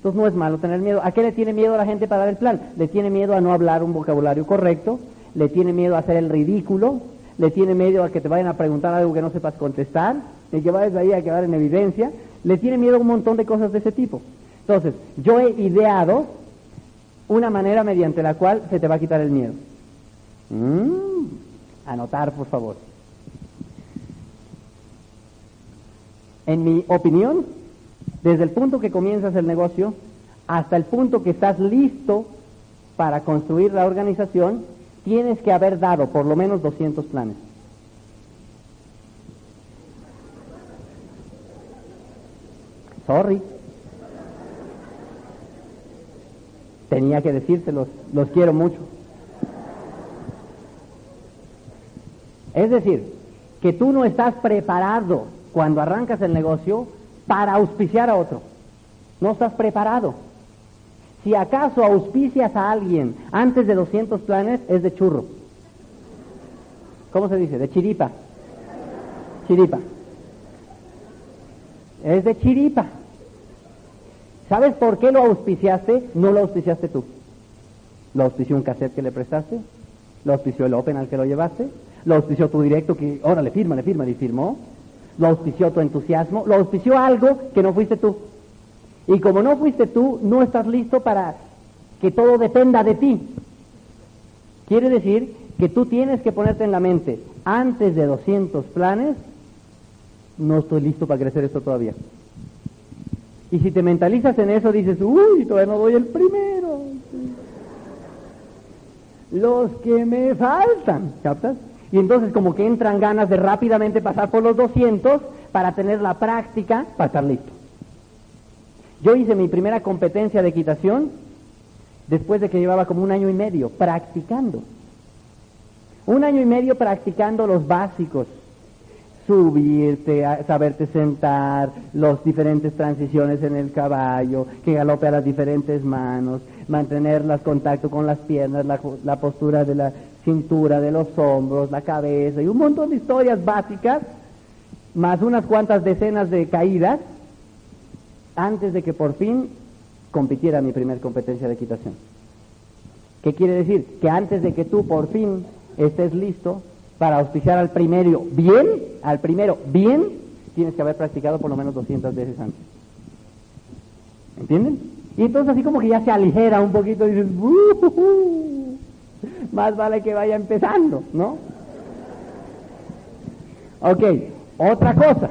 Entonces no es malo tener miedo. ¿A qué le tiene miedo a la gente para dar el plan? Le tiene miedo a no hablar un vocabulario correcto, le tiene miedo a hacer el ridículo, le tiene miedo a que te vayan a preguntar algo que no sepas contestar, de que vayas ahí a quedar en evidencia, le tiene miedo a un montón de cosas de ese tipo. Entonces, yo he ideado una manera mediante la cual se te va a quitar el miedo. Mm, anotar, por favor. En mi opinión, desde el punto que comienzas el negocio hasta el punto que estás listo para construir la organización, tienes que haber dado por lo menos 200 planes. Sorry. Tenía que decírselos, los quiero mucho. Es decir, que tú no estás preparado cuando arrancas el negocio para auspiciar a otro. No estás preparado. Si acaso auspicias a alguien antes de 200 planes, es de churro. ¿Cómo se dice? De chiripa. Chiripa. Es de chiripa. ¿Sabes por qué lo auspiciaste? No lo auspiciaste tú. Lo auspició un cassette que le prestaste. Lo auspició el Open al que lo llevaste. Lo auspició tu directo que, órale, firma, le firma, y firmó lo auspició tu entusiasmo, lo auspició algo que no fuiste tú. Y como no fuiste tú, no estás listo para que todo dependa de ti. Quiere decir que tú tienes que ponerte en la mente, antes de 200 planes, no estoy listo para crecer esto todavía. Y si te mentalizas en eso, dices, uy, todavía no doy el primero. Los que me faltan, ¿captas? Y entonces como que entran ganas de rápidamente pasar por los 200 para tener la práctica para estar listo. Yo hice mi primera competencia de equitación después de que llevaba como un año y medio practicando. Un año y medio practicando los básicos. Subirte, saberte sentar, las diferentes transiciones en el caballo, que galope a las diferentes manos, mantener los contacto con las piernas, la postura de la cintura, de los hombros, la cabeza y un montón de historias básicas, más unas cuantas decenas de caídas, antes de que por fin compitiera mi primer competencia de equitación. ¿Qué quiere decir? Que antes de que tú por fin estés listo para auspiciar al primero bien, al primero bien, tienes que haber practicado por lo menos 200 veces antes. ¿Entienden? Y entonces así como que ya se aligera un poquito y dices, más vale que vaya empezando, ¿no? Ok, otra cosa,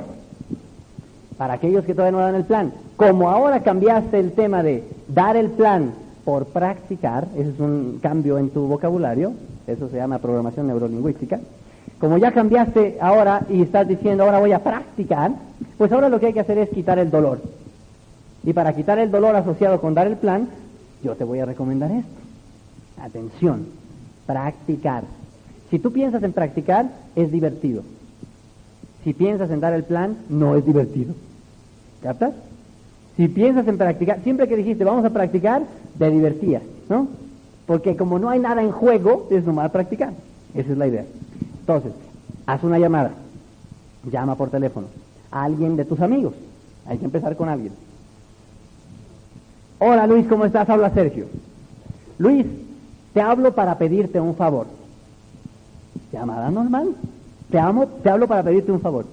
para aquellos que todavía no dan el plan, como ahora cambiaste el tema de dar el plan por practicar, ese es un cambio en tu vocabulario, eso se llama programación neurolingüística, como ya cambiaste ahora y estás diciendo ahora voy a practicar, pues ahora lo que hay que hacer es quitar el dolor. Y para quitar el dolor asociado con dar el plan, yo te voy a recomendar esto. Atención, practicar. Si tú piensas en practicar, es divertido. Si piensas en dar el plan, no es divertido. ¿Captas? Si piensas en practicar, siempre que dijiste vamos a practicar, te divertías, ¿no? Porque como no hay nada en juego, es normal practicar. Esa es la idea. Entonces, haz una llamada. Llama por teléfono a alguien de tus amigos. Hay que empezar con alguien. Hola Luis, ¿cómo estás? Habla Sergio. Luis, te hablo para pedirte un favor. Llamada normal. Te, amo, te hablo para pedirte un favor.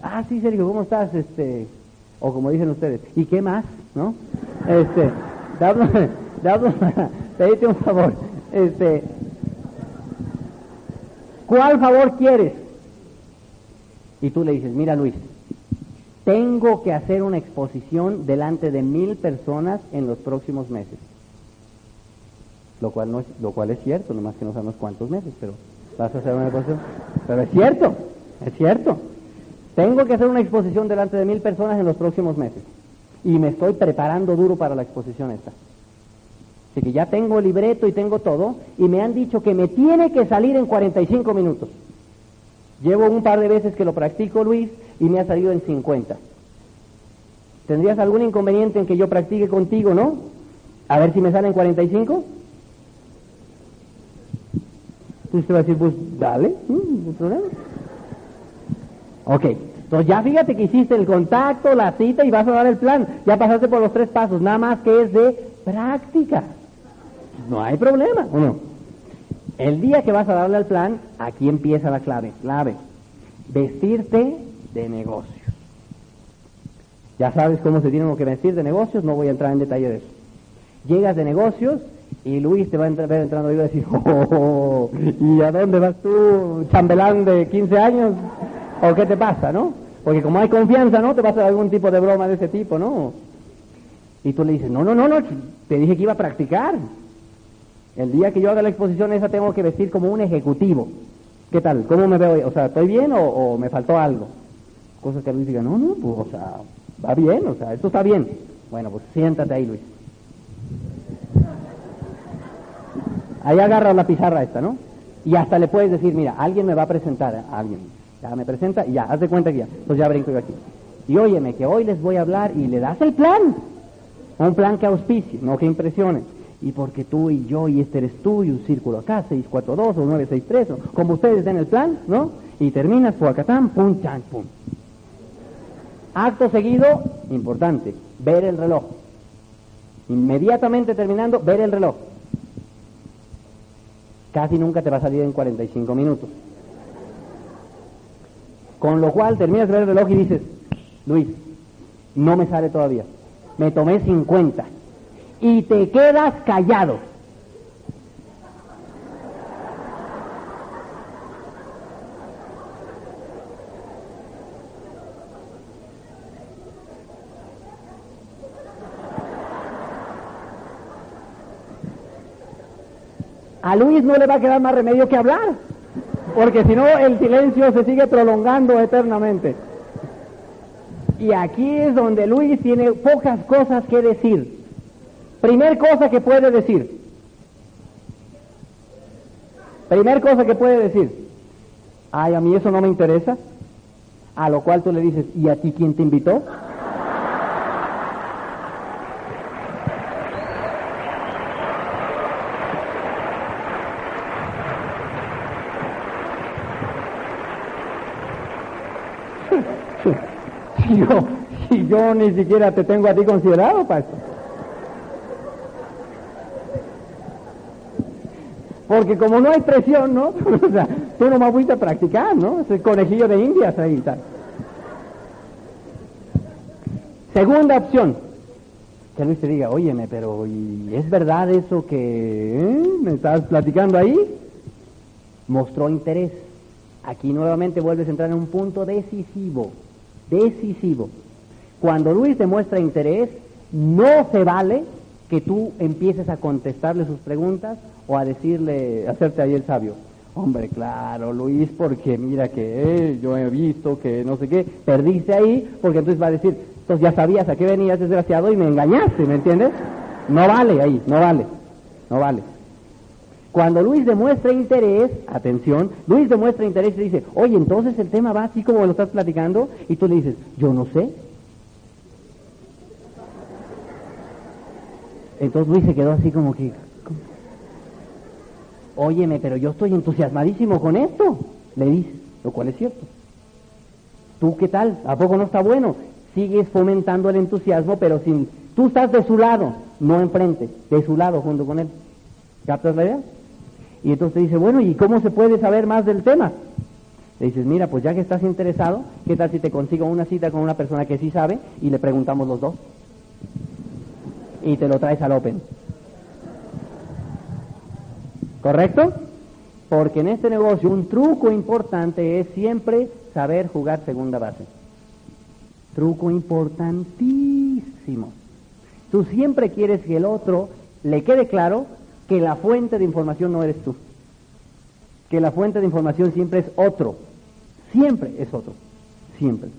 Ah, sí, Sergio, ¿cómo estás? Este, o como dicen ustedes, ¿y qué más? ¿No? Este, te pedite un favor. Este, ¿cuál favor quieres? Y tú le dices, mira Luis, tengo que hacer una exposición delante de mil personas en los próximos meses lo cual, no es, lo cual es cierto, nomás que no sabemos cuántos meses, pero vas a hacer una exposición. Pero es cierto, es cierto. Tengo que hacer una exposición delante de mil personas en los próximos meses. Y me estoy preparando duro para la exposición esta. Así que ya tengo el libreto y tengo todo, y me han dicho que me tiene que salir en 45 minutos. Llevo un par de veces que lo practico, Luis, y me ha salido en 50. ¿Tendrías algún inconveniente en que yo practique contigo, no? A ver si me sale salen 45. Entonces usted va a decir, pues dale, no problema. Ok, entonces ya fíjate que hiciste el contacto, la cita y vas a dar el plan. Ya pasaste por los tres pasos, nada más que es de práctica. No hay problema, ¿o no? El día que vas a darle al plan, aquí empieza la clave. Clave, vestirte de negocios. Ya sabes cómo se tienen que vestir de negocios, no voy a entrar en detalle de eso. Llegas de negocios y Luis te va a ver entrando y va a decir, oh, ¿y a dónde vas tú, chambelán de 15 años? ¿O qué te pasa, no? Porque como hay confianza, ¿no? Te pasa algún tipo de broma de ese tipo, ¿no? Y tú le dices, no, no, no, no, te dije que iba a practicar. El día que yo haga la exposición esa tengo que vestir como un ejecutivo. ¿Qué tal? ¿Cómo me veo? O sea, ¿estoy bien o, me faltó algo? Cosa que Luis diga, no, no, pues, o sea, va bien, o sea, esto está bien. Bueno, pues siéntate ahí, Luis. Ahí agarra la pizarra esta, ¿no? Y hasta le puedes decir, mira, alguien me va a presentar a alguien. Ya me presenta y ya, haz de cuenta que ya. Pues ya brinco yo aquí. Y óyeme, que hoy les voy a hablar y le das el plan. Un plan que auspicie, no que impresione y porque tú y yo y este eres tú y un círculo acá, 642 o 963, o como ustedes den el plan, ¿no? Y terminas, fuacatán, pum, chan, pum. Acto seguido, importante, ver el reloj. Inmediatamente terminando, ver el reloj. Casi nunca te va a salir en 45 minutos. Con lo cual terminas de ver el reloj y dices, Luis, no me sale todavía. Me tomé 50 y te quedas callado. A Luis no le va a quedar más remedio que hablar, porque si no el silencio se sigue prolongando eternamente. Y aquí es donde Luis tiene pocas cosas que decir. Primer cosa que puede decir. Primer cosa que puede decir. Ay, a mí eso no me interesa. A lo cual tú le dices, ¿y a ti quién te invitó? yo, si ni siquiera te tengo a ti considerado para eso. Porque como no hay presión, ¿no? o sea, tú nomás fuiste a practicar, ¿no? Es el conejillo de indias ahí tal. Segunda opción. Que Luis te diga, óyeme, pero ¿y es verdad eso que eh, me estás platicando ahí? Mostró interés. Aquí nuevamente vuelves a entrar en un punto decisivo. Decisivo. Cuando Luis demuestra interés, no se vale que tú empieces a contestarle sus preguntas o a decirle, hacerte ahí el sabio. Hombre, claro, Luis, porque mira que yo he visto que no sé qué, perdiste ahí, porque entonces va a decir, entonces ya sabías a qué venías, desgraciado, y me engañaste, ¿me entiendes? No vale ahí, no vale, no vale. Cuando Luis demuestra interés, atención, Luis demuestra interés y dice, oye, entonces el tema va así como lo estás platicando, y tú le dices, yo no sé. Entonces Luis se quedó así como que, óyeme, pero yo estoy entusiasmadísimo con esto, le dice, lo cual es cierto. ¿Tú qué tal? ¿A poco no está bueno? Sigues fomentando el entusiasmo, pero sin... Tú estás de su lado, no enfrente, de su lado junto con él. ¿Captas la idea? Y entonces dice, bueno, ¿y cómo se puede saber más del tema? Le dices, mira, pues ya que estás interesado, ¿qué tal si te consigo una cita con una persona que sí sabe y le preguntamos los dos? Y te lo traes al Open. ¿Correcto? Porque en este negocio un truco importante es siempre saber jugar segunda base. Truco importantísimo. Tú siempre quieres que el otro le quede claro que la fuente de información no eres tú. Que la fuente de información siempre es otro. Siempre es otro. Siempre.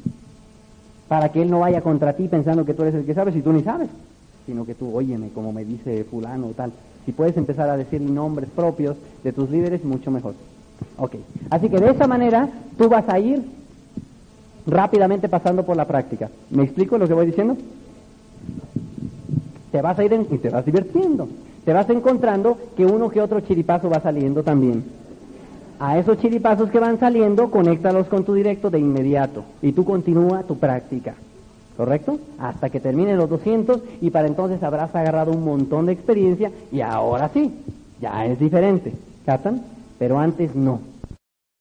Para que él no vaya contra ti pensando que tú eres el que sabes y tú ni sabes. Sino que tú, óyeme, como me dice fulano o tal. Si puedes empezar a decir nombres propios de tus líderes, mucho mejor. Ok. Así que de esa manera tú vas a ir rápidamente pasando por la práctica. ¿Me explico lo que voy diciendo? Te vas a ir y te vas divirtiendo. Te vas encontrando que uno que otro chiripazo va saliendo también. A esos chiripazos que van saliendo, conéctalos con tu directo de inmediato y tú continúa tu práctica. ¿Correcto? Hasta que terminen los 200 y para entonces habrás agarrado un montón de experiencia y ahora sí, ya es diferente. ¿Captan? Pero antes no.